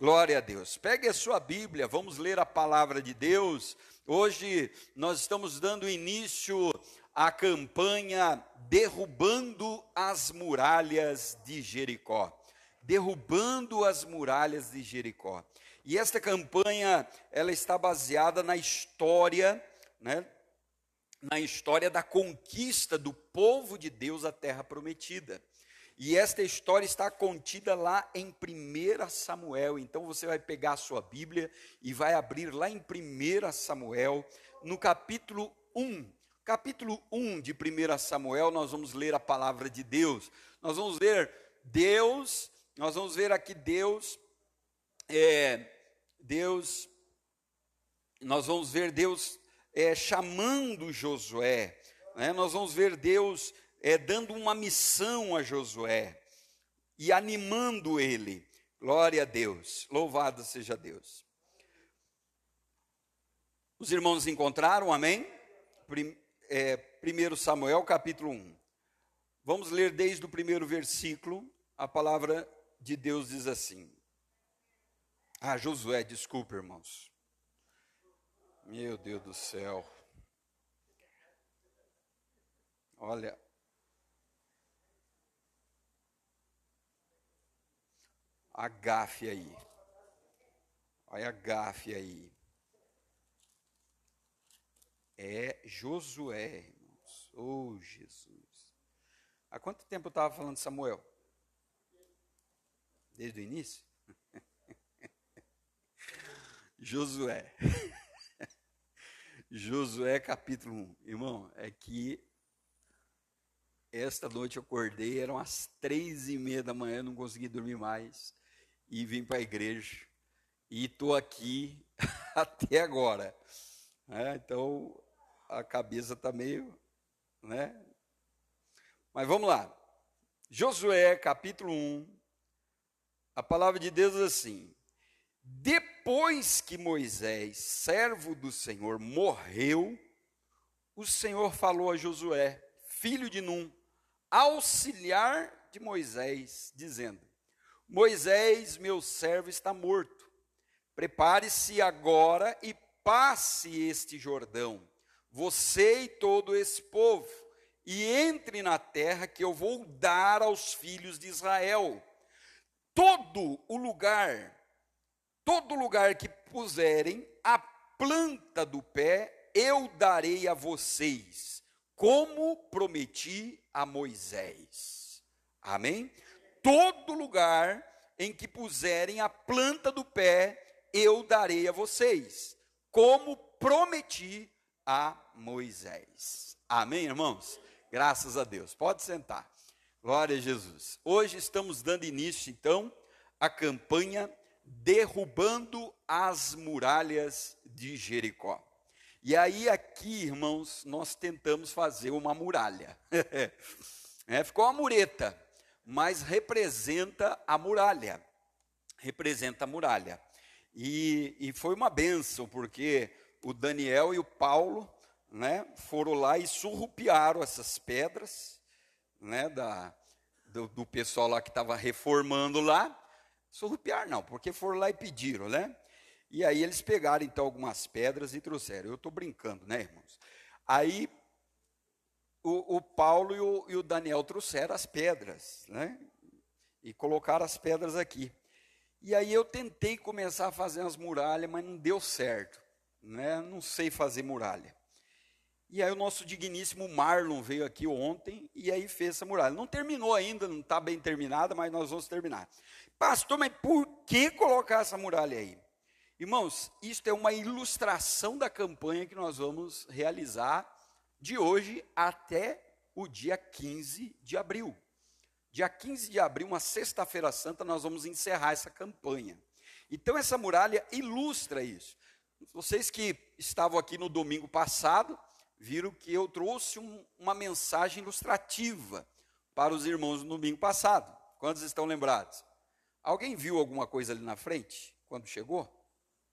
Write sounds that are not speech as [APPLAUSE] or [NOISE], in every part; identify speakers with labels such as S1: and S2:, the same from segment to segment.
S1: Glória a Deus. Pegue a sua Bíblia, vamos ler a palavra de Deus. Hoje nós estamos dando início à campanha Derrubando as Muralhas de Jericó. Derrubando as Muralhas de Jericó. E esta campanha, ela está baseada na história, né, na história da conquista do povo de Deus à terra prometida. E esta história está contida lá em 1 Samuel. Então você vai pegar a sua Bíblia e vai abrir lá em 1 Samuel, no capítulo 1. Capítulo 1 de 1 Samuel, nós vamos ler a palavra de Deus. Nós vamos ver Deus, nós vamos ver aqui Deus, é, Deus, nós vamos ver Deus é, chamando Josué, né? nós vamos ver Deus é, dando uma missão a Josué e animando ele. Glória a Deus, louvado seja Deus. Os irmãos encontraram, amém? Prim, é, 1 Samuel capítulo 1. Vamos ler desde o primeiro versículo, a palavra de Deus diz assim. Ah, Josué, desculpe, irmãos. Meu Deus do céu. Olha, a gafe aí. Olha a gafe aí. É Josué, irmãos. Oh, Jesus. Há quanto tempo eu estava falando de Samuel? Desde o início? [LAUGHS] Josué. [LAUGHS] Josué capítulo 1. Irmão, é que esta noite eu acordei, eram as três e meia da manhã, não consegui dormir mais e vim para a igreja. E estou aqui [LAUGHS] até agora. É, então, a cabeça está meio. Né? Mas vamos lá. Josué, capítulo 1. A palavra de Deus diz assim: Depois que Moisés, servo do Senhor, morreu, o Senhor falou a Josué, filho de Num, auxiliar de Moisés, dizendo: Moisés, meu servo, está morto. Prepare-se agora e passe este Jordão, você e todo esse povo, e entre na terra que eu vou dar aos filhos de Israel. Todo o lugar, todo lugar que puserem a planta do pé, eu darei a vocês, como prometi a Moisés. Amém? Todo lugar em que puserem a planta do pé, eu darei a vocês, como prometi a Moisés. Amém, irmãos? Graças a Deus. Pode sentar. Glória a Jesus. Hoje estamos dando início, então, à campanha Derrubando as Muralhas de Jericó. E aí, aqui, irmãos, nós tentamos fazer uma muralha. [LAUGHS] é, ficou uma mureta mas representa a muralha. Representa a muralha. E, e foi uma benção, porque o Daniel e o Paulo né, foram lá e surrupiaram essas pedras né, da, do, do pessoal lá que estava reformando lá. Surrupiar não, porque foram lá e pediram, né? E aí eles pegaram então algumas pedras e trouxeram. Eu estou brincando, né, irmãos? Aí o, o Paulo e o, e o, Daniel trouxeram as pedras, né? E colocaram as pedras aqui. E aí eu tentei começar a fazer as muralhas, mas não deu certo, né? Não sei fazer muralha. E aí o nosso digníssimo Marlon veio aqui ontem e aí fez essa muralha. Não terminou ainda, não está bem terminada, mas nós vamos terminar. Pastor, mas por que colocar essa muralha aí? Irmãos, isto é uma ilustração da campanha que nós vamos realizar de hoje até o dia 15 de abril. Dia 15 de abril, uma sexta-feira santa, nós vamos encerrar essa campanha. Então, essa muralha ilustra isso. Vocês que estavam aqui no domingo passado, viram que eu trouxe um, uma mensagem ilustrativa para os irmãos no domingo passado. Quantos estão lembrados? Alguém viu alguma coisa ali na frente, quando chegou?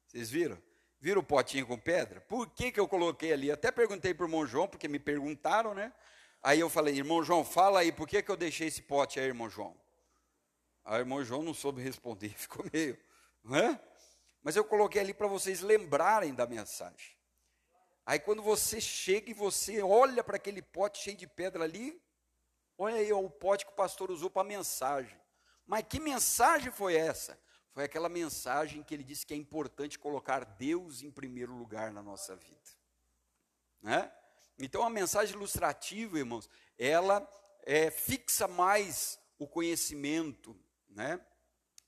S1: Vocês viram? Vira o potinho com pedra? Por que, que eu coloquei ali? Até perguntei para o irmão João, porque me perguntaram, né? Aí eu falei, irmão João, fala aí, por que, que eu deixei esse pote aí, irmão João? Aí o irmão João não soube responder, [LAUGHS] ficou meio, é? Mas eu coloquei ali para vocês lembrarem da mensagem. Aí quando você chega e você olha para aquele pote cheio de pedra ali, olha aí ó, o pote que o pastor usou para a mensagem. Mas que mensagem foi essa? Foi aquela mensagem que ele disse que é importante colocar Deus em primeiro lugar na nossa vida. Né? Então a mensagem ilustrativa, irmãos, ela é, fixa mais o conhecimento né,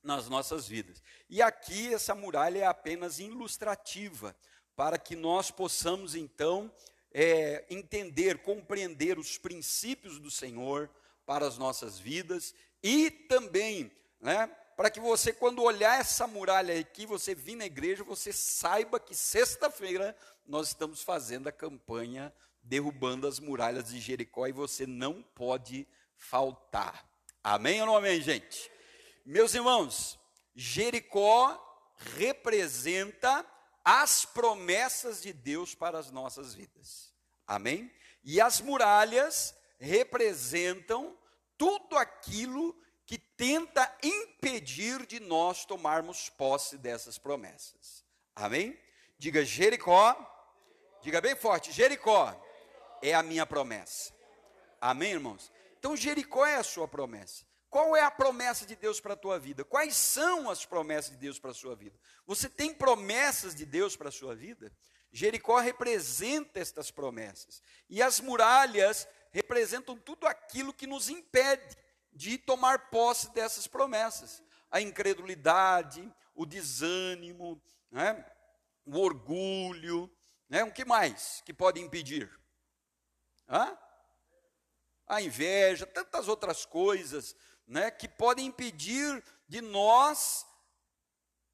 S1: nas nossas vidas. E aqui essa muralha é apenas ilustrativa, para que nós possamos então é, entender, compreender os princípios do Senhor para as nossas vidas e também, né, para que você, quando olhar essa muralha aqui, você vir na igreja, você saiba que sexta-feira nós estamos fazendo a campanha derrubando as muralhas de Jericó e você não pode faltar. Amém ou não amém, gente? Meus irmãos, Jericó representa as promessas de Deus para as nossas vidas. Amém? E as muralhas representam tudo aquilo que tenta impedir de nós tomarmos posse dessas promessas. Amém? Diga Jericó. Diga bem forte: Jericó é a minha promessa. Amém, irmãos? Então, Jericó é a sua promessa. Qual é a promessa de Deus para a tua vida? Quais são as promessas de Deus para a sua vida? Você tem promessas de Deus para a sua vida? Jericó representa estas promessas. E as muralhas representam tudo aquilo que nos impede de tomar posse dessas promessas. A incredulidade, o desânimo, né? o orgulho, né? o que mais que pode impedir? Hã? A inveja, tantas outras coisas né, que podem impedir de nós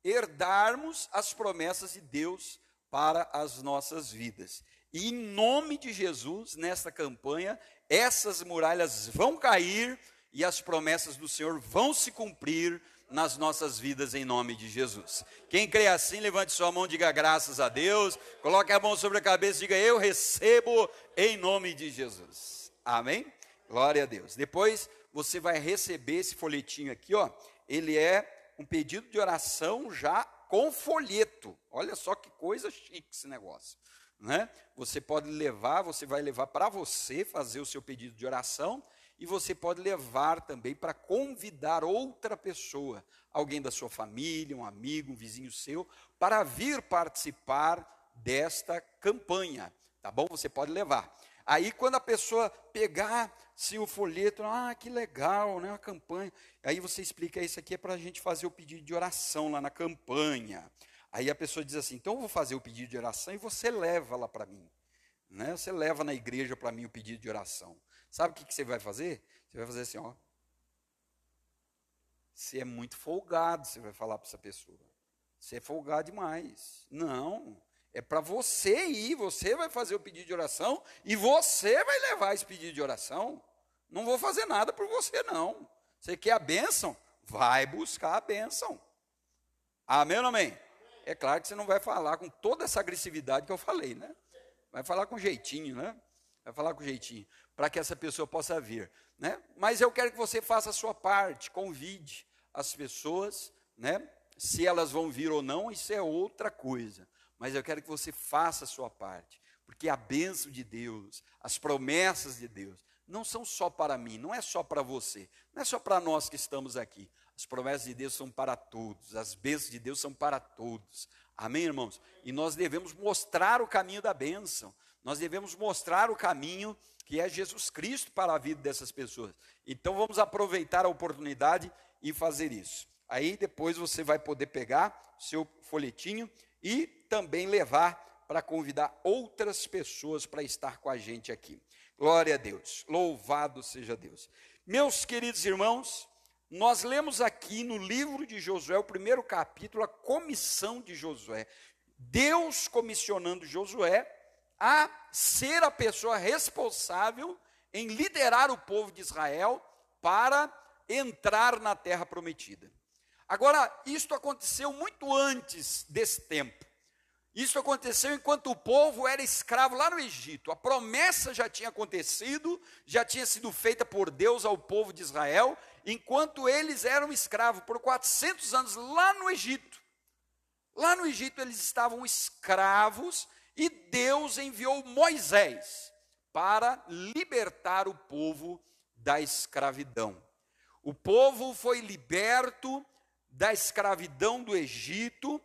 S1: herdarmos as promessas de Deus para as nossas vidas. E em nome de Jesus, nesta campanha, essas muralhas vão cair e as promessas do Senhor vão se cumprir nas nossas vidas em nome de Jesus. Quem crê assim, levante sua mão, diga graças a Deus, coloque a mão sobre a cabeça, diga eu recebo em nome de Jesus. Amém? Glória a Deus. Depois você vai receber esse folhetinho aqui, ó. Ele é um pedido de oração já com folheto. Olha só que coisa chique esse negócio. Né? Você pode levar, você vai levar para você fazer o seu pedido de oração e você pode levar também para convidar outra pessoa, alguém da sua família, um amigo, um vizinho seu, para vir participar desta campanha, tá bom? Você pode levar. Aí quando a pessoa pegar se o folheto, ah, que legal, né, a campanha. Aí você explica isso aqui é para a gente fazer o pedido de oração lá na campanha. Aí a pessoa diz assim, então eu vou fazer o pedido de oração e você leva lá para mim. Né? Você leva na igreja para mim o pedido de oração. Sabe o que, que você vai fazer? Você vai fazer assim, ó. Você é muito folgado, você vai falar para essa pessoa. Você é folgado demais. Não. É para você ir, você vai fazer o pedido de oração e você vai levar esse pedido de oração. Não vou fazer nada por você, não. Você quer a bênção? Vai buscar a bênção. Amém ou amém? É claro que você não vai falar com toda essa agressividade que eu falei, né? Vai falar com jeitinho, né? Vai falar com jeitinho para que essa pessoa possa vir. Né? Mas eu quero que você faça a sua parte, convide as pessoas, né? se elas vão vir ou não, isso é outra coisa. Mas eu quero que você faça a sua parte, porque a bênção de Deus, as promessas de Deus, não são só para mim, não é só para você, não é só para nós que estamos aqui. As promessas de Deus são para todos, as bênçãos de Deus são para todos. Amém, irmãos? E nós devemos mostrar o caminho da bênção, nós devemos mostrar o caminho que é Jesus Cristo para a vida dessas pessoas. Então vamos aproveitar a oportunidade e fazer isso. Aí depois você vai poder pegar seu folhetinho e também levar para convidar outras pessoas para estar com a gente aqui. Glória a Deus. Louvado seja Deus. Meus queridos irmãos, nós lemos aqui no livro de Josué, o primeiro capítulo, a comissão de Josué. Deus comissionando Josué a ser a pessoa responsável em liderar o povo de Israel para entrar na terra prometida. Agora, isto aconteceu muito antes desse tempo. Isso aconteceu enquanto o povo era escravo lá no Egito. A promessa já tinha acontecido, já tinha sido feita por Deus ao povo de Israel, enquanto eles eram escravos por 400 anos lá no Egito. Lá no Egito eles estavam escravos e Deus enviou Moisés para libertar o povo da escravidão. O povo foi liberto da escravidão do Egito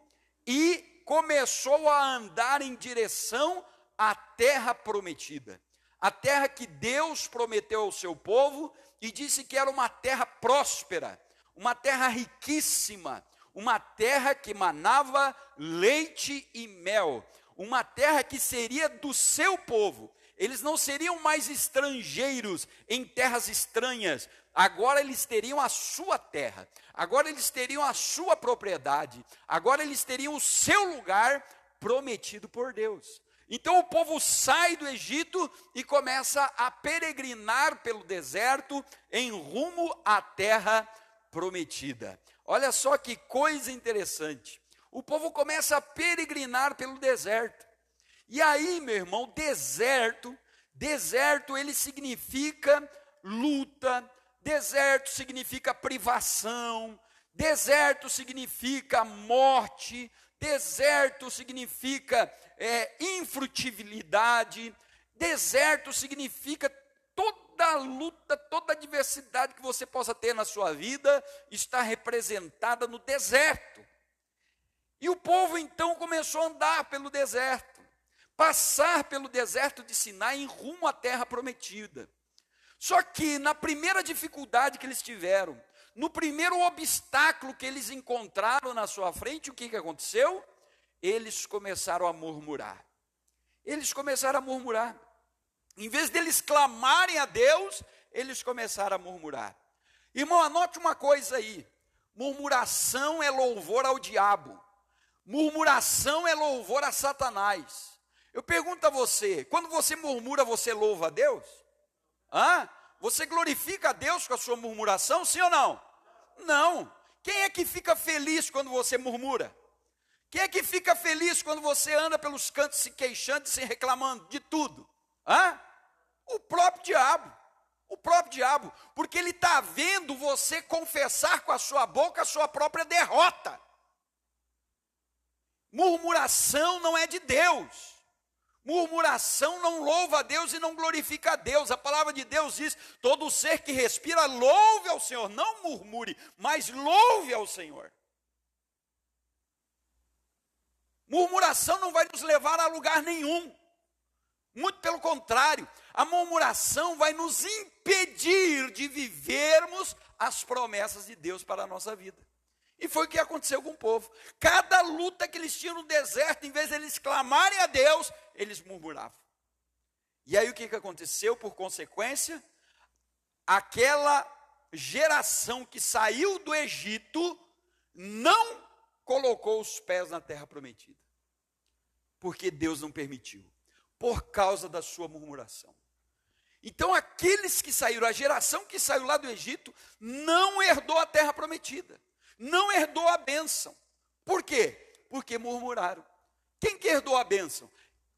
S1: e começou a andar em direção à terra prometida. A terra que Deus prometeu ao seu povo e disse que era uma terra próspera, uma terra riquíssima, uma terra que manava leite e mel, uma terra que seria do seu povo. Eles não seriam mais estrangeiros em terras estranhas, agora eles teriam a sua terra, agora eles teriam a sua propriedade, agora eles teriam o seu lugar prometido por Deus. Então o povo sai do Egito e começa a peregrinar pelo deserto em rumo à terra prometida. Olha só que coisa interessante. O povo começa a peregrinar pelo deserto. E aí, meu irmão, deserto, deserto ele significa luta, deserto significa privação, deserto significa morte, deserto significa é, infrutibilidade, deserto significa toda a luta, toda a diversidade que você possa ter na sua vida está representada no deserto. E o povo então começou a andar pelo deserto, passar pelo deserto de Sinai em rumo à terra prometida. Só que na primeira dificuldade que eles tiveram, no primeiro obstáculo que eles encontraram na sua frente, o que, que aconteceu? Eles começaram a murmurar. Eles começaram a murmurar. Em vez deles clamarem a Deus, eles começaram a murmurar. Irmão, anote uma coisa aí: murmuração é louvor ao diabo, murmuração é louvor a Satanás. Eu pergunto a você: quando você murmura, você louva a Deus? Hã? Você glorifica a Deus com a sua murmuração, sim ou não? Não. Quem é que fica feliz quando você murmura? Quem é que fica feliz quando você anda pelos cantos se queixando se reclamando de tudo? Hã? O próprio diabo. O próprio diabo. Porque ele está vendo você confessar com a sua boca a sua própria derrota. Murmuração não é de Deus. Murmuração não louva a Deus e não glorifica a Deus. A palavra de Deus diz: todo ser que respira, louve ao Senhor. Não murmure, mas louve ao Senhor. Murmuração não vai nos levar a lugar nenhum. Muito pelo contrário, a murmuração vai nos impedir de vivermos as promessas de Deus para a nossa vida. E foi o que aconteceu com o povo. Cada luta que eles tinham no deserto, em vez de eles clamarem a Deus, eles murmuravam. E aí o que, aconteceu? Por consequência, aquela geração que saiu do Egito não colocou os pés na terra prometida. Porque Deus não permitiu. Por causa da sua murmuração. Então, aqueles que saíram, a geração que saiu lá do Egito, não herdou a terra prometida não herdou a bênção. Por quê? Porque murmuraram. Quem que herdou a bênção?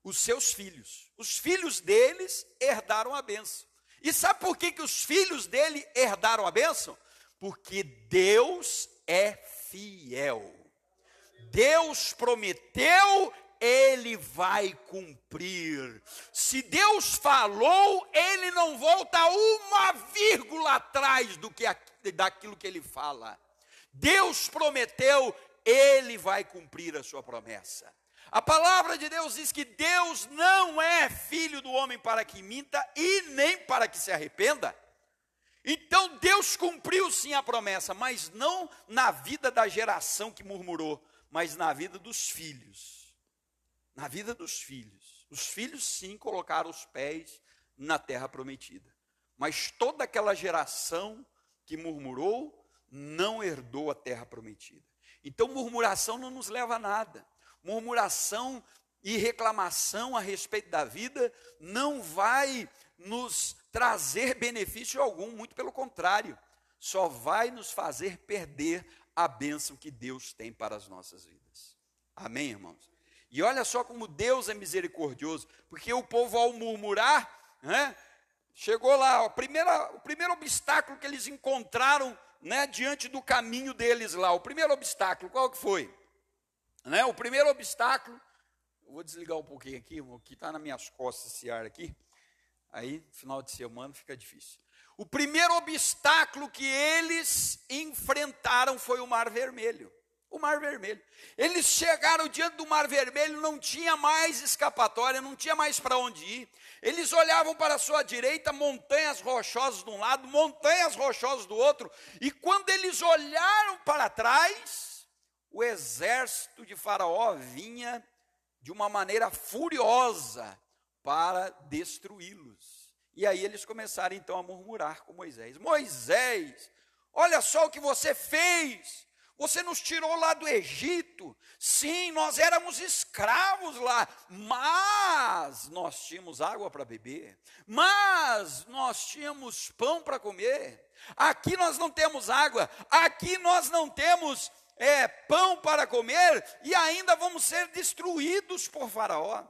S1: Os seus filhos. Os filhos deles herdaram a bênção. E sabe por que, que os filhos dele herdaram a bênção? Porque Deus é fiel. Deus prometeu, ele vai cumprir. Se Deus falou, ele não volta uma vírgula atrás do que daquilo que ele fala. Deus prometeu, ele vai cumprir a sua promessa. A palavra de Deus diz que Deus não é filho do homem para que minta e nem para que se arrependa. Então Deus cumpriu sim a promessa, mas não na vida da geração que murmurou, mas na vida dos filhos. Na vida dos filhos. Os filhos sim colocaram os pés na terra prometida. Mas toda aquela geração que murmurou, não herdou a terra prometida. Então, murmuração não nos leva a nada. Murmuração e reclamação a respeito da vida não vai nos trazer benefício algum, muito pelo contrário, só vai nos fazer perder a bênção que Deus tem para as nossas vidas. Amém, irmãos? E olha só como Deus é misericordioso, porque o povo, ao murmurar, né, chegou lá, primeira, o primeiro obstáculo que eles encontraram né, diante do caminho deles lá. O primeiro obstáculo, qual que foi? Né? O primeiro obstáculo, vou desligar um pouquinho aqui, que está nas minhas costas esse ar aqui. Aí, final de semana, fica difícil. O primeiro obstáculo que eles enfrentaram foi o Mar Vermelho. O Mar Vermelho. Eles chegaram diante do Mar Vermelho, não tinha mais escapatória, não tinha mais para onde ir. Eles olhavam para a sua direita, montanhas rochosas de um lado, montanhas rochosas do outro, e quando eles olharam para trás, o exército de Faraó vinha de uma maneira furiosa para destruí-los. E aí eles começaram então a murmurar com Moisés: Moisés, olha só o que você fez. Você nos tirou lá do Egito. Sim, nós éramos escravos lá, mas nós tínhamos água para beber, mas nós tínhamos pão para comer. Aqui nós não temos água, aqui nós não temos é, pão para comer e ainda vamos ser destruídos por Faraó.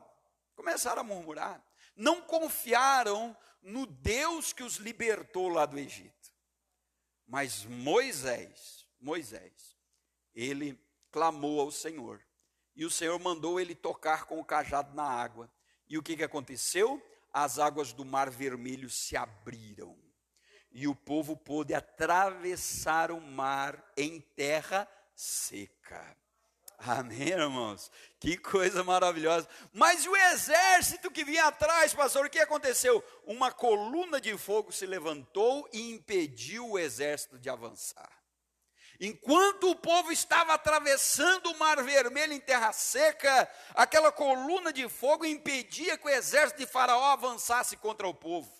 S1: Começaram a murmurar, não confiaram no Deus que os libertou lá do Egito. Mas Moisés, Moisés, ele clamou ao Senhor. E o Senhor mandou ele tocar com o cajado na água. E o que, que aconteceu? As águas do Mar Vermelho se abriram. E o povo pôde atravessar o mar em terra seca. Amém, irmãos? Que coisa maravilhosa. Mas o exército que vinha atrás, pastor, o que aconteceu? Uma coluna de fogo se levantou e impediu o exército de avançar. Enquanto o povo estava atravessando o Mar Vermelho em terra seca, aquela coluna de fogo impedia que o exército de Faraó avançasse contra o povo.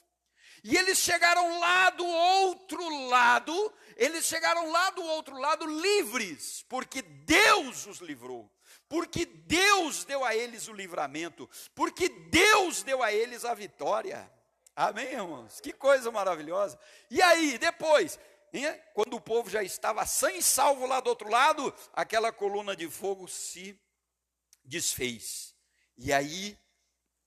S1: E eles chegaram lá do outro lado, eles chegaram lá do outro lado livres, porque Deus os livrou, porque Deus deu a eles o livramento, porque Deus deu a eles a vitória. Amém, irmãos? Que coisa maravilhosa. E aí, depois, quando o povo já estava sem salvo lá do outro lado, aquela coluna de fogo se desfez. E aí,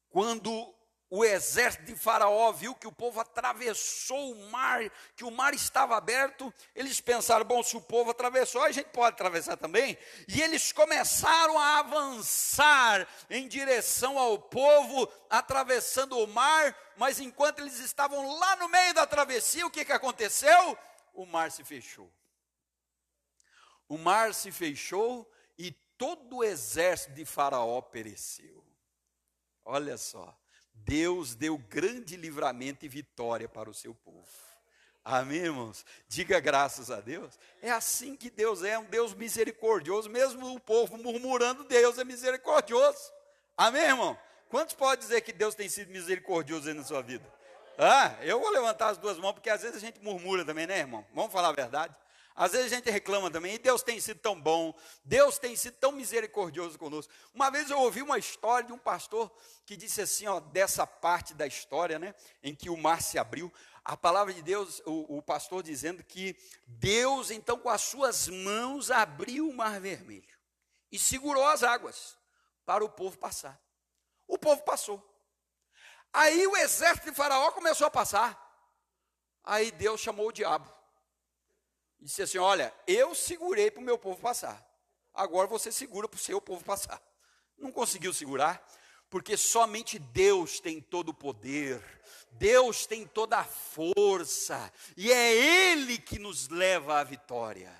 S1: quando o exército de Faraó viu que o povo atravessou o mar, que o mar estava aberto, eles pensaram: bom, se o povo atravessou, a gente pode atravessar também. E eles começaram a avançar em direção ao povo, atravessando o mar, mas enquanto eles estavam lá no meio da travessia, o que, que aconteceu? O mar se fechou. O mar se fechou e todo o exército de Faraó pereceu. Olha só. Deus deu grande livramento e vitória para o seu povo. Amém, irmãos? Diga graças a Deus. É assim que Deus é, um Deus misericordioso, mesmo o povo murmurando, Deus é misericordioso. Amém, irmão? Quantos podem dizer que Deus tem sido misericordioso aí na sua vida? Ah, eu vou levantar as duas mãos, porque às vezes a gente murmura também, né, irmão? Vamos falar a verdade? Às vezes a gente reclama também, e Deus tem sido tão bom, Deus tem sido tão misericordioso conosco. Uma vez eu ouvi uma história de um pastor que disse assim, ó, dessa parte da história, né, em que o mar se abriu, a palavra de Deus, o, o pastor dizendo que Deus, então, com as suas mãos, abriu o mar vermelho e segurou as águas para o povo passar. O povo passou. Aí o exército de Faraó começou a passar. Aí Deus chamou o diabo disse assim: Olha, eu segurei para o meu povo passar. Agora você segura para o seu povo passar. Não conseguiu segurar, porque somente Deus tem todo o poder, Deus tem toda a força, e é Ele que nos leva à vitória.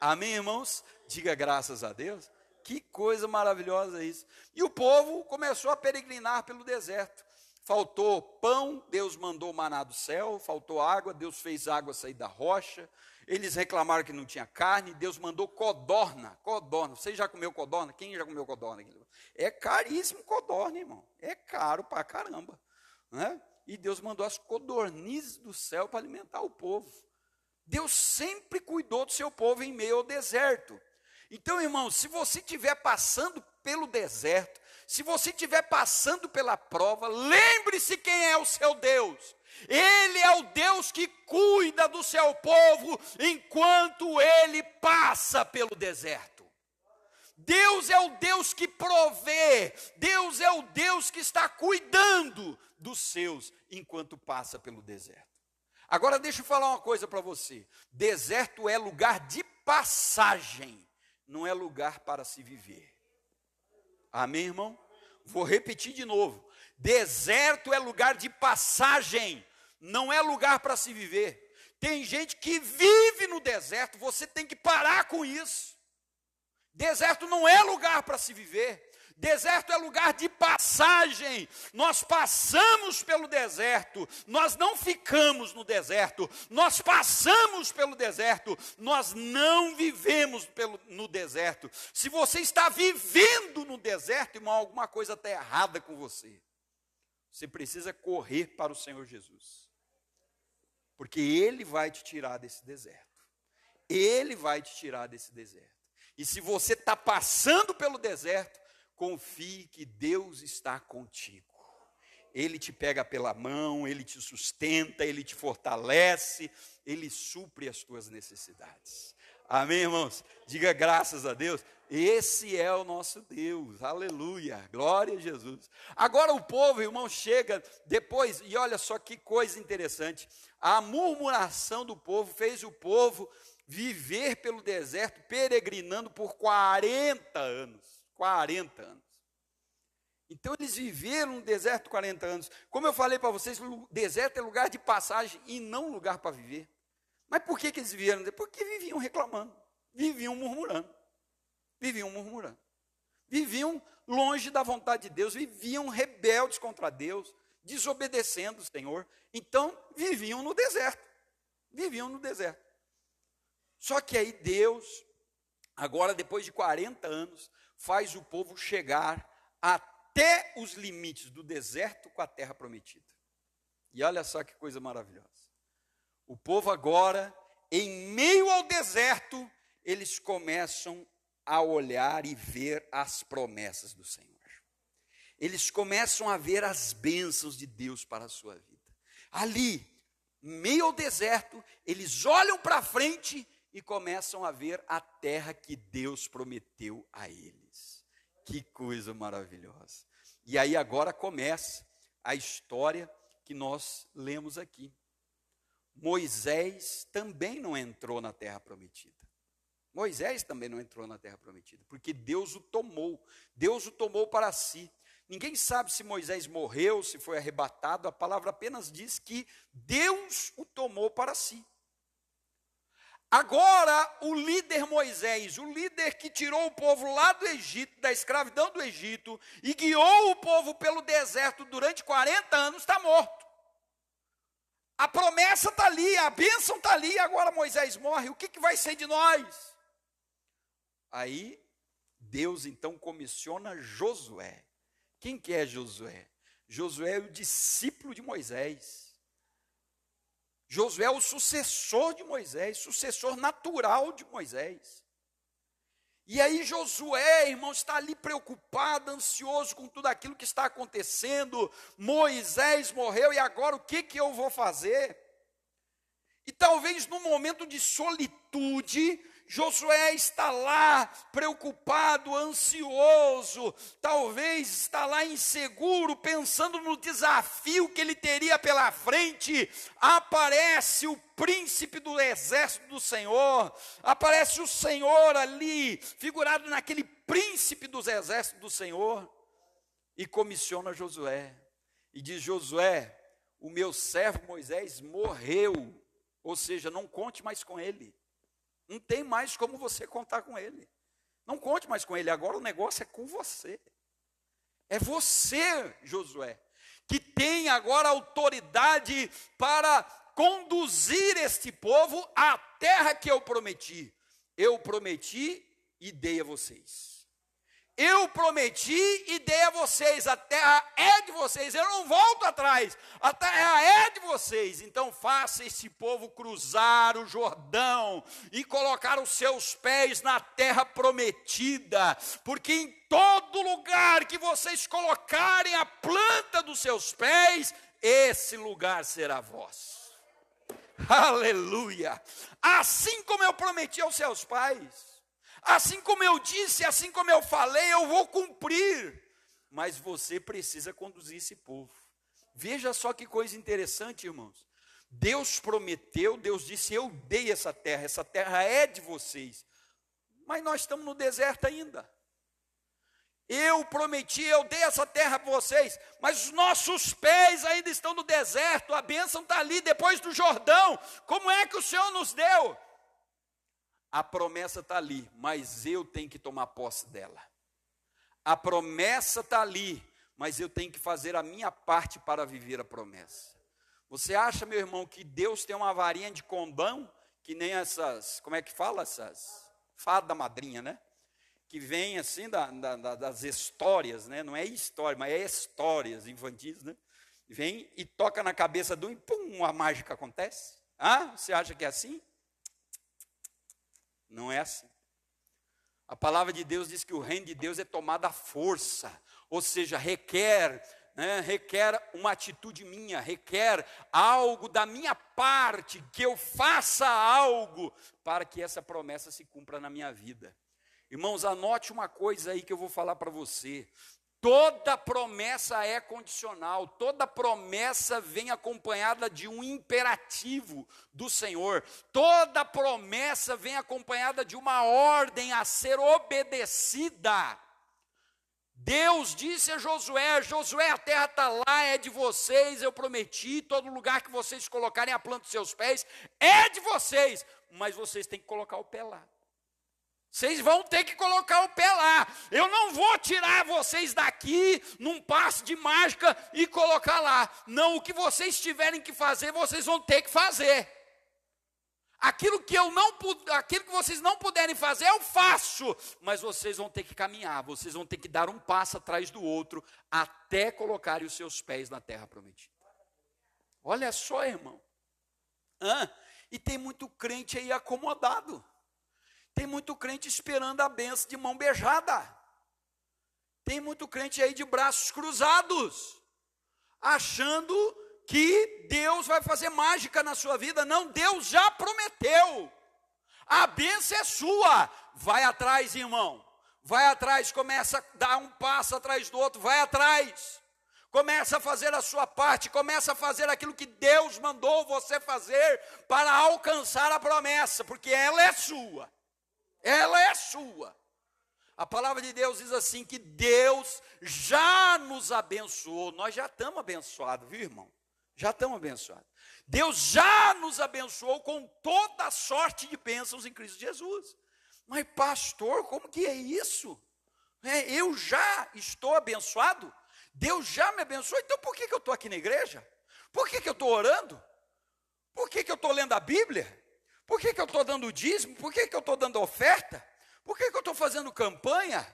S1: Amém, irmãos? Diga graças a Deus. Que coisa maravilhosa isso. E o povo começou a peregrinar pelo deserto. Faltou pão, Deus mandou maná do céu, faltou água, Deus fez água sair da rocha, eles reclamaram que não tinha carne, Deus mandou codorna. Codorna. Você já comeu codorna? Quem já comeu codorna? É caríssimo codorna, irmão. É caro pra caramba. Né? E Deus mandou as codornizes do céu para alimentar o povo. Deus sempre cuidou do seu povo em meio ao deserto. Então, irmão, se você estiver passando pelo deserto, se você estiver passando pela prova, lembre-se quem é o seu Deus. Ele é o Deus que cuida do seu povo enquanto ele passa pelo deserto. Deus é o Deus que provê, Deus é o Deus que está cuidando dos seus enquanto passa pelo deserto. Agora deixa eu falar uma coisa para você: deserto é lugar de passagem, não é lugar para se viver. Amém, irmão? Vou repetir de novo. Deserto é lugar de passagem, não é lugar para se viver. Tem gente que vive no deserto, você tem que parar com isso. Deserto não é lugar para se viver. Deserto é lugar de passagem. Nós passamos pelo deserto, nós não ficamos no deserto, nós passamos pelo deserto, nós não vivemos pelo, no deserto. Se você está vivendo no deserto, irmão, alguma coisa está errada com você. Você precisa correr para o Senhor Jesus, porque Ele vai te tirar desse deserto. Ele vai te tirar desse deserto. E se você está passando pelo deserto, confie que Deus está contigo. Ele te pega pela mão, ele te sustenta, ele te fortalece, ele supre as tuas necessidades. Amém, irmãos? Diga graças a Deus. Esse é o nosso Deus, aleluia, glória a Jesus. Agora o povo, irmão, chega depois, e olha só que coisa interessante: a murmuração do povo fez o povo viver pelo deserto, peregrinando por 40 anos. 40 anos. Então eles viveram no deserto 40 anos. Como eu falei para vocês, o deserto é lugar de passagem e não lugar para viver. Mas por que, que eles viveram? Porque viviam reclamando, viviam murmurando, viviam murmurando. Viviam longe da vontade de Deus, viviam rebeldes contra Deus, desobedecendo o Senhor. Então viviam no deserto. Viviam no deserto. Só que aí Deus, agora depois de 40 anos, faz o povo chegar até os limites do deserto com a terra prometida. E olha só que coisa maravilhosa. O povo agora, em meio ao deserto, eles começam a olhar e ver as promessas do Senhor. Eles começam a ver as bênçãos de Deus para a sua vida. Ali, meio ao deserto, eles olham para frente e começam a ver a terra que Deus prometeu a eles. Que coisa maravilhosa. E aí agora começa a história que nós lemos aqui. Moisés também não entrou na terra prometida. Moisés também não entrou na terra prometida, porque Deus o tomou, Deus o tomou para si. Ninguém sabe se Moisés morreu, se foi arrebatado, a palavra apenas diz que Deus o tomou para si. Agora, o líder Moisés, o líder que tirou o povo lá do Egito, da escravidão do Egito, e guiou o povo pelo deserto durante 40 anos, está morto. A promessa está ali, a bênção está ali, agora Moisés morre, o que, que vai ser de nós? Aí, Deus então comissiona Josué. Quem que é Josué? Josué é o discípulo de Moisés. Josué é o sucessor de Moisés, sucessor natural de Moisés. E aí Josué, irmão, está ali preocupado, ansioso com tudo aquilo que está acontecendo. Moisés morreu e agora o que que eu vou fazer? E talvez no momento de solitude, Josué está lá preocupado, ansioso, talvez está lá inseguro, pensando no desafio que ele teria pela frente. Aparece o príncipe do exército do Senhor, aparece o Senhor ali, figurado naquele príncipe dos exércitos do Senhor, e comissiona Josué. E diz: Josué, o meu servo Moisés morreu, ou seja, não conte mais com ele. Não tem mais como você contar com ele. Não conte mais com ele. Agora o negócio é com você. É você, Josué, que tem agora autoridade para conduzir este povo à terra que eu prometi. Eu prometi e dei a vocês. Eu prometi e dei a vocês, a terra é de vocês, eu não volto atrás, a terra é de vocês. Então faça esse povo cruzar o Jordão e colocar os seus pés na terra prometida, porque em todo lugar que vocês colocarem a planta dos seus pés, esse lugar será vosso. Aleluia! Assim como eu prometi aos seus pais. Assim como eu disse, assim como eu falei, eu vou cumprir. Mas você precisa conduzir esse povo. Veja só que coisa interessante, irmãos. Deus prometeu, Deus disse: Eu dei essa terra, essa terra é de vocês. Mas nós estamos no deserto ainda. Eu prometi, eu dei essa terra para vocês, mas os nossos pés ainda estão no deserto, a bênção está ali depois do Jordão. Como é que o Senhor nos deu? A promessa está ali, mas eu tenho que tomar posse dela. A promessa está ali, mas eu tenho que fazer a minha parte para viver a promessa. Você acha, meu irmão, que Deus tem uma varinha de condão, que nem essas, como é que fala essas? Fada madrinha, né? que vem assim da, da, das histórias, né? não é história, mas é histórias infantis, né? vem e toca na cabeça de um e pum, a mágica acontece. Ah, você acha que é assim? Não é assim. A palavra de Deus diz que o reino de Deus é tomado à força, ou seja, requer, né, requer uma atitude minha, requer algo da minha parte, que eu faça algo para que essa promessa se cumpra na minha vida. Irmãos, anote uma coisa aí que eu vou falar para você. Toda promessa é condicional, toda promessa vem acompanhada de um imperativo do Senhor, toda promessa vem acompanhada de uma ordem a ser obedecida. Deus disse a Josué: Josué, a terra está lá, é de vocês, eu prometi, todo lugar que vocês colocarem a planta dos seus pés é de vocês, mas vocês têm que colocar o pé lá. Vocês vão ter que colocar o pé lá. Eu não vou tirar vocês daqui num passe de mágica e colocar lá. Não, o que vocês tiverem que fazer, vocês vão ter que fazer. Aquilo que eu não aquilo que vocês não puderem fazer, eu faço, mas vocês vão ter que caminhar, vocês vão ter que dar um passo atrás do outro até colocarem os seus pés na terra prometida. Olha só, irmão. E tem muito crente aí acomodado. Tem muito crente esperando a benção de mão beijada. Tem muito crente aí de braços cruzados, achando que Deus vai fazer mágica na sua vida. Não, Deus já prometeu. A benção é sua. Vai atrás, irmão. Vai atrás, começa a dar um passo atrás do outro, vai atrás. Começa a fazer a sua parte, começa a fazer aquilo que Deus mandou você fazer para alcançar a promessa, porque ela é sua ela é sua. A palavra de Deus diz assim: que Deus já nos abençoou. Nós já estamos abençoados, viu, irmão? Já estamos abençoados. Deus já nos abençoou com toda sorte de bênçãos em Cristo Jesus. Mas, pastor, como que é isso? É, eu já estou abençoado? Deus já me abençoou, então por que, que eu estou aqui na igreja? Por que, que eu estou orando? Por que, que eu estou lendo a Bíblia? Por que, que eu estou dando dízimo? Por que, que eu estou dando oferta? Por que, que eu estou fazendo campanha?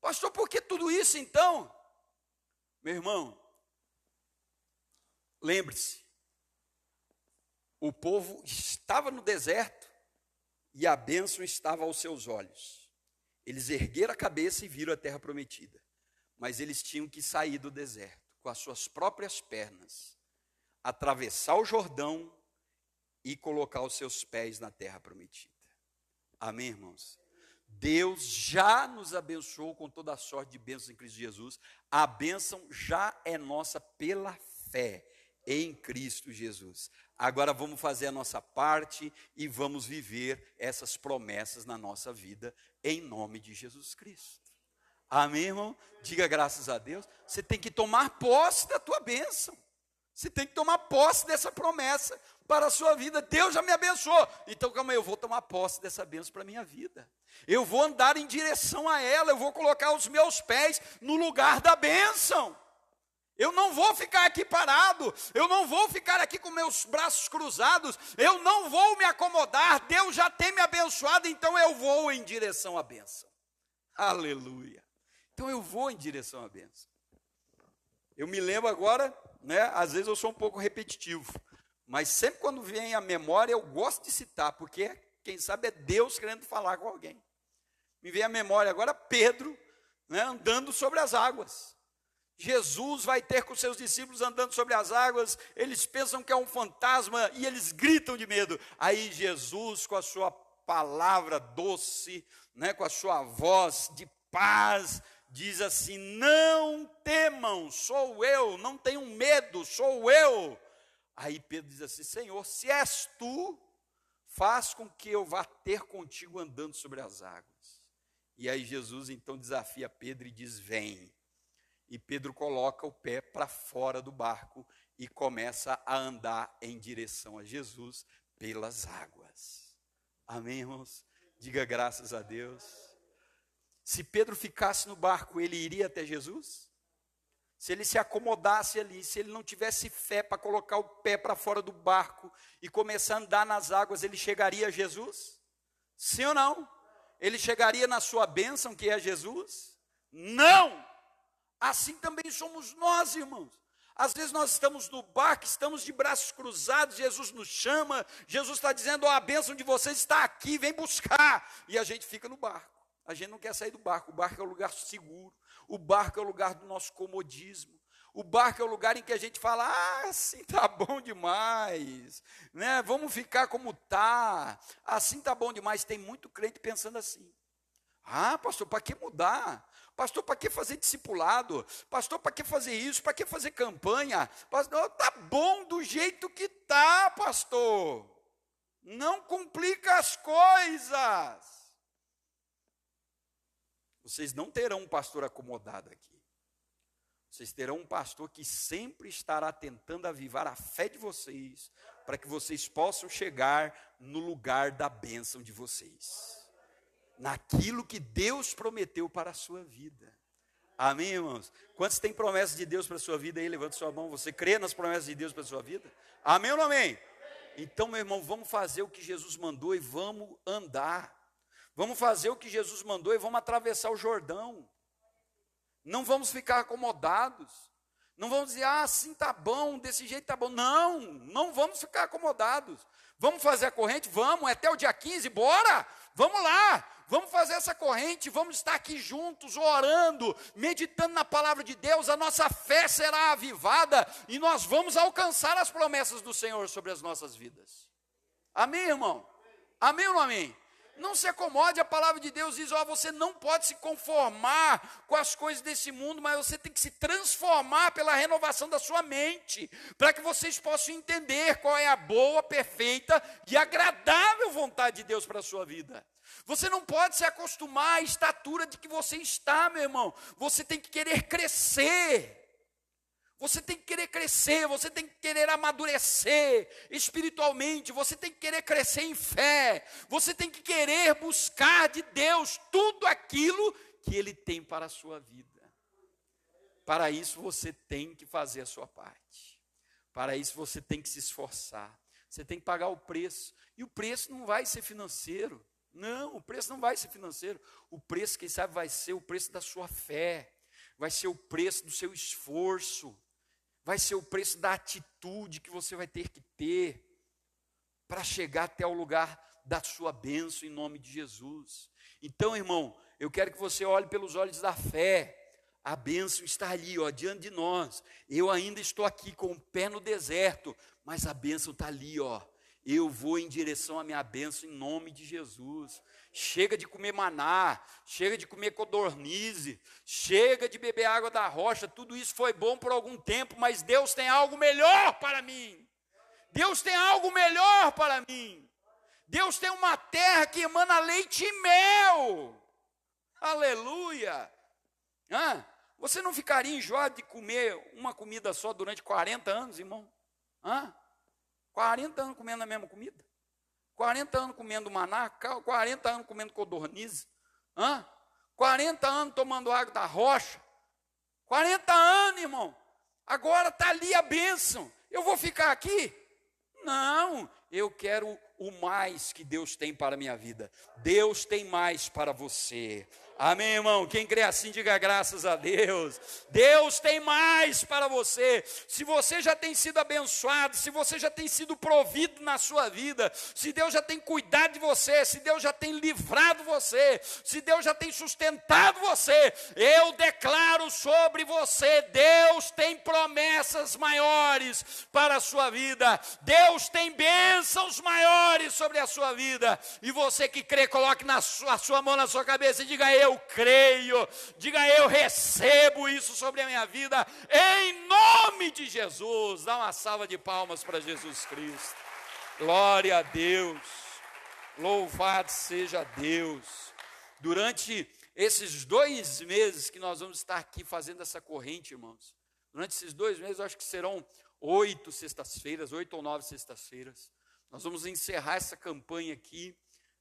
S1: Pastor, por que tudo isso então? Meu irmão, lembre-se, o povo estava no deserto e a bênção estava aos seus olhos. Eles ergueram a cabeça e viram a terra prometida. Mas eles tinham que sair do deserto com as suas próprias pernas, atravessar o Jordão e colocar os seus pés na terra prometida. Amém, irmãos? Deus já nos abençoou com toda a sorte de bênçãos em Cristo Jesus. A bênção já é nossa pela fé em Cristo Jesus. Agora vamos fazer a nossa parte e vamos viver essas promessas na nossa vida em nome de Jesus Cristo. Amém, irmão? Diga graças a Deus. Você tem que tomar posse da tua bênção. Você tem que tomar posse dessa promessa para a sua vida. Deus já me abençoou. Então, calma aí, eu vou tomar posse dessa bênção para a minha vida. Eu vou andar em direção a ela, eu vou colocar os meus pés no lugar da bênção. Eu não vou ficar aqui parado, eu não vou ficar aqui com meus braços cruzados, eu não vou me acomodar. Deus já tem me abençoado, então eu vou em direção à bênção. Aleluia. Então eu vou em direção à bênção. Eu me lembro agora, né? Às vezes eu sou um pouco repetitivo. Mas sempre quando vem a memória, eu gosto de citar, porque quem sabe é Deus querendo falar com alguém. Me vem a memória agora Pedro, né, andando sobre as águas. Jesus vai ter com seus discípulos andando sobre as águas, eles pensam que é um fantasma e eles gritam de medo. Aí Jesus, com a sua palavra doce, né, com a sua voz de paz, diz assim: Não temam, sou eu, não tenham medo, sou eu. Aí Pedro diz assim: Senhor, se és tu, faz com que eu vá ter contigo andando sobre as águas. E aí Jesus então desafia Pedro e diz: Vem. E Pedro coloca o pé para fora do barco e começa a andar em direção a Jesus pelas águas. Amém, irmãos? Diga graças a Deus. Se Pedro ficasse no barco, ele iria até Jesus? Se ele se acomodasse ali, se ele não tivesse fé para colocar o pé para fora do barco e começar a andar nas águas, ele chegaria a Jesus? Sim ou não? ele chegaria na sua bênção, que é Jesus? Não! Assim também somos nós, irmãos. Às vezes nós estamos no barco, estamos de braços cruzados, Jesus nos chama, Jesus está dizendo: oh, a bênção de vocês está aqui, vem buscar. E a gente fica no barco. A gente não quer sair do barco. O barco é o lugar seguro, o barco é o lugar do nosso comodismo. O barco é o lugar em que a gente fala, ah, assim tá bom demais, né? Vamos ficar como tá. Assim tá bom demais. Tem muito crente pensando assim. Ah, pastor, para que mudar? Pastor, para que fazer discipulado? Pastor, para que fazer isso? Para que fazer campanha? Pastor, tá bom do jeito que tá, pastor. Não complica as coisas. Vocês não terão um pastor acomodado aqui. Vocês terão um pastor que sempre estará tentando avivar a fé de vocês, para que vocês possam chegar no lugar da bênção de vocês, naquilo que Deus prometeu para a sua vida. Amém, irmãos? Quantos têm promessas de Deus para a sua vida aí? Levanta sua mão. Você crê nas promessas de Deus para a sua vida? Amém ou não amém? Então, meu irmão, vamos fazer o que Jesus mandou e vamos andar. Vamos fazer o que Jesus mandou e vamos atravessar o Jordão. Não vamos ficar acomodados. Não vamos dizer, ah, assim tá bom, desse jeito tá bom. Não, não vamos ficar acomodados. Vamos fazer a corrente? Vamos, é até o dia 15, bora! Vamos lá, vamos fazer essa corrente, vamos estar aqui juntos, orando, meditando na palavra de Deus, a nossa fé será avivada e nós vamos alcançar as promessas do Senhor sobre as nossas vidas. Amém, irmão? Amém ou não amém? Não se acomode, a palavra de Deus diz: ó, você não pode se conformar com as coisas desse mundo, mas você tem que se transformar pela renovação da sua mente, para que vocês possam entender qual é a boa, perfeita e agradável vontade de Deus para a sua vida. Você não pode se acostumar à estatura de que você está, meu irmão. Você tem que querer crescer. Você tem que querer crescer, você tem que querer amadurecer espiritualmente, você tem que querer crescer em fé, você tem que querer buscar de Deus tudo aquilo que Ele tem para a sua vida. Para isso você tem que fazer a sua parte, para isso você tem que se esforçar, você tem que pagar o preço, e o preço não vai ser financeiro, não, o preço não vai ser financeiro, o preço, quem sabe, vai ser o preço da sua fé, vai ser o preço do seu esforço vai ser o preço da atitude que você vai ter que ter para chegar até o lugar da sua bênção em nome de Jesus. Então, irmão, eu quero que você olhe pelos olhos da fé. A bênção está ali, ó, diante de nós. Eu ainda estou aqui com o pé no deserto, mas a bênção está ali, ó. Eu vou em direção à minha bênção em nome de Jesus. Chega de comer maná, chega de comer codornize, chega de beber água da rocha, tudo isso foi bom por algum tempo, mas Deus tem algo melhor para mim. Deus tem algo melhor para mim. Deus tem uma terra que emana leite e mel. Aleluia. Hã? Você não ficaria enjoado de comer uma comida só durante 40 anos, irmão? Hã? 40 anos comendo a mesma comida? 40 anos comendo maná, 40 anos comendo codorniz, hã? 40 anos tomando água da rocha, 40 anos, irmão. Agora está ali a bênção. Eu vou ficar aqui? Não, eu quero o mais que Deus tem para a minha vida. Deus tem mais para você. Amém, irmão? Quem crê assim, diga graças a Deus. Deus tem mais para você. Se você já tem sido abençoado, se você já tem sido provido na sua vida, se Deus já tem cuidado de você, se Deus já tem livrado você, se Deus já tem sustentado você, eu declaro sobre você: Deus tem promessas maiores para a sua vida. Deus tem bênçãos maiores sobre a sua vida. E você que crê, coloque na sua, a sua mão na sua cabeça e diga: Eu eu creio, diga eu recebo isso sobre a minha vida, em nome de Jesus. Dá uma salva de palmas para Jesus Cristo. Glória a Deus, louvado seja Deus. Durante Esses dois meses que nós vamos estar aqui fazendo essa corrente, irmãos, durante esses dois meses, eu acho que serão oito sextas-feiras, oito ou nove sextas-feiras. Nós vamos encerrar essa campanha aqui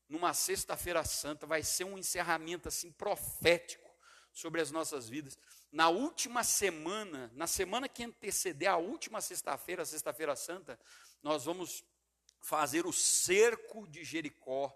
S1: numa sexta-feira santa, vai ser um encerramento assim profético sobre as nossas vidas. Na última semana, na semana que anteceder a última sexta-feira, a sexta-feira santa, nós vamos fazer o cerco de Jericó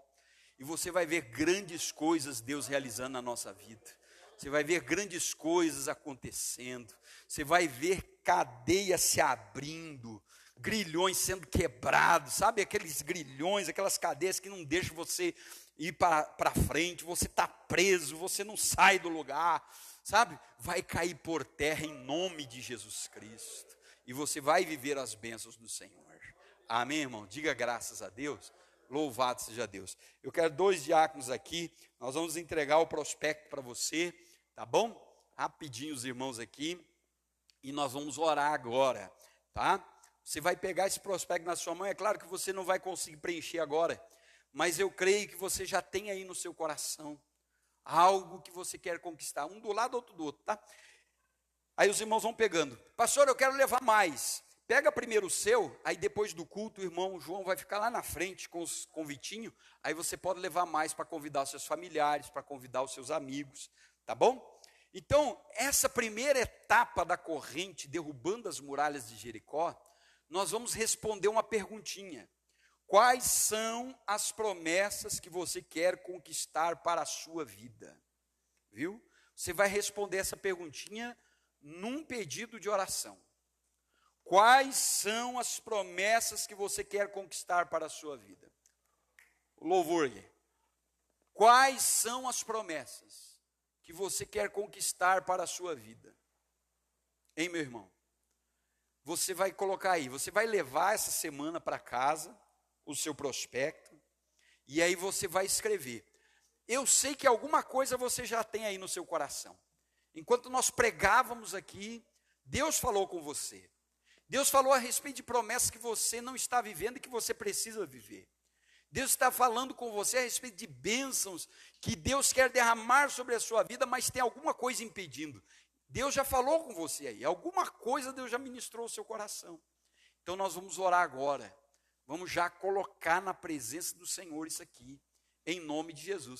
S1: e você vai ver grandes coisas Deus realizando na nossa vida. Você vai ver grandes coisas acontecendo. Você vai ver cadeias se abrindo, grilhões sendo quebrados, sabe aqueles grilhões, aquelas cadeias que não deixam você ir para frente, você está preso, você não sai do lugar, sabe? Vai cair por terra em nome de Jesus Cristo. E você vai viver as bênçãos do Senhor. Amém, irmão? Diga graças a Deus. Louvado seja Deus. Eu quero dois diáconos aqui. Nós vamos entregar o prospecto para você, tá bom? Rapidinho os irmãos aqui. E nós vamos orar agora, tá? Você vai pegar esse prospecto na sua mão. É claro que você não vai conseguir preencher agora, mas eu creio que você já tem aí no seu coração algo que você quer conquistar, um do lado, outro do outro, tá? Aí os irmãos vão pegando. Pastor, eu quero levar mais. Pega primeiro o seu, aí depois do culto, o irmão João vai ficar lá na frente com os convitinhos, aí você pode levar mais para convidar os seus familiares, para convidar os seus amigos, tá bom? Então, essa primeira etapa da corrente derrubando as muralhas de Jericó, nós vamos responder uma perguntinha. Quais são as promessas que você quer conquistar para a sua vida? Viu? Você vai responder essa perguntinha num pedido de oração. Quais são as promessas que você quer conquistar para a sua vida? louvor. Quais são as promessas que você quer conquistar para a sua vida? Hein, meu irmão? Você vai colocar aí, você vai levar essa semana para casa o seu prospecto e aí você vai escrever. Eu sei que alguma coisa você já tem aí no seu coração. Enquanto nós pregávamos aqui, Deus falou com você. Deus falou a respeito de promessas que você não está vivendo e que você precisa viver. Deus está falando com você a respeito de bênçãos que Deus quer derramar sobre a sua vida, mas tem alguma coisa impedindo. Deus já falou com você aí, alguma coisa Deus já ministrou o seu coração. Então nós vamos orar agora. Vamos já colocar na presença do Senhor isso aqui, em nome de Jesus.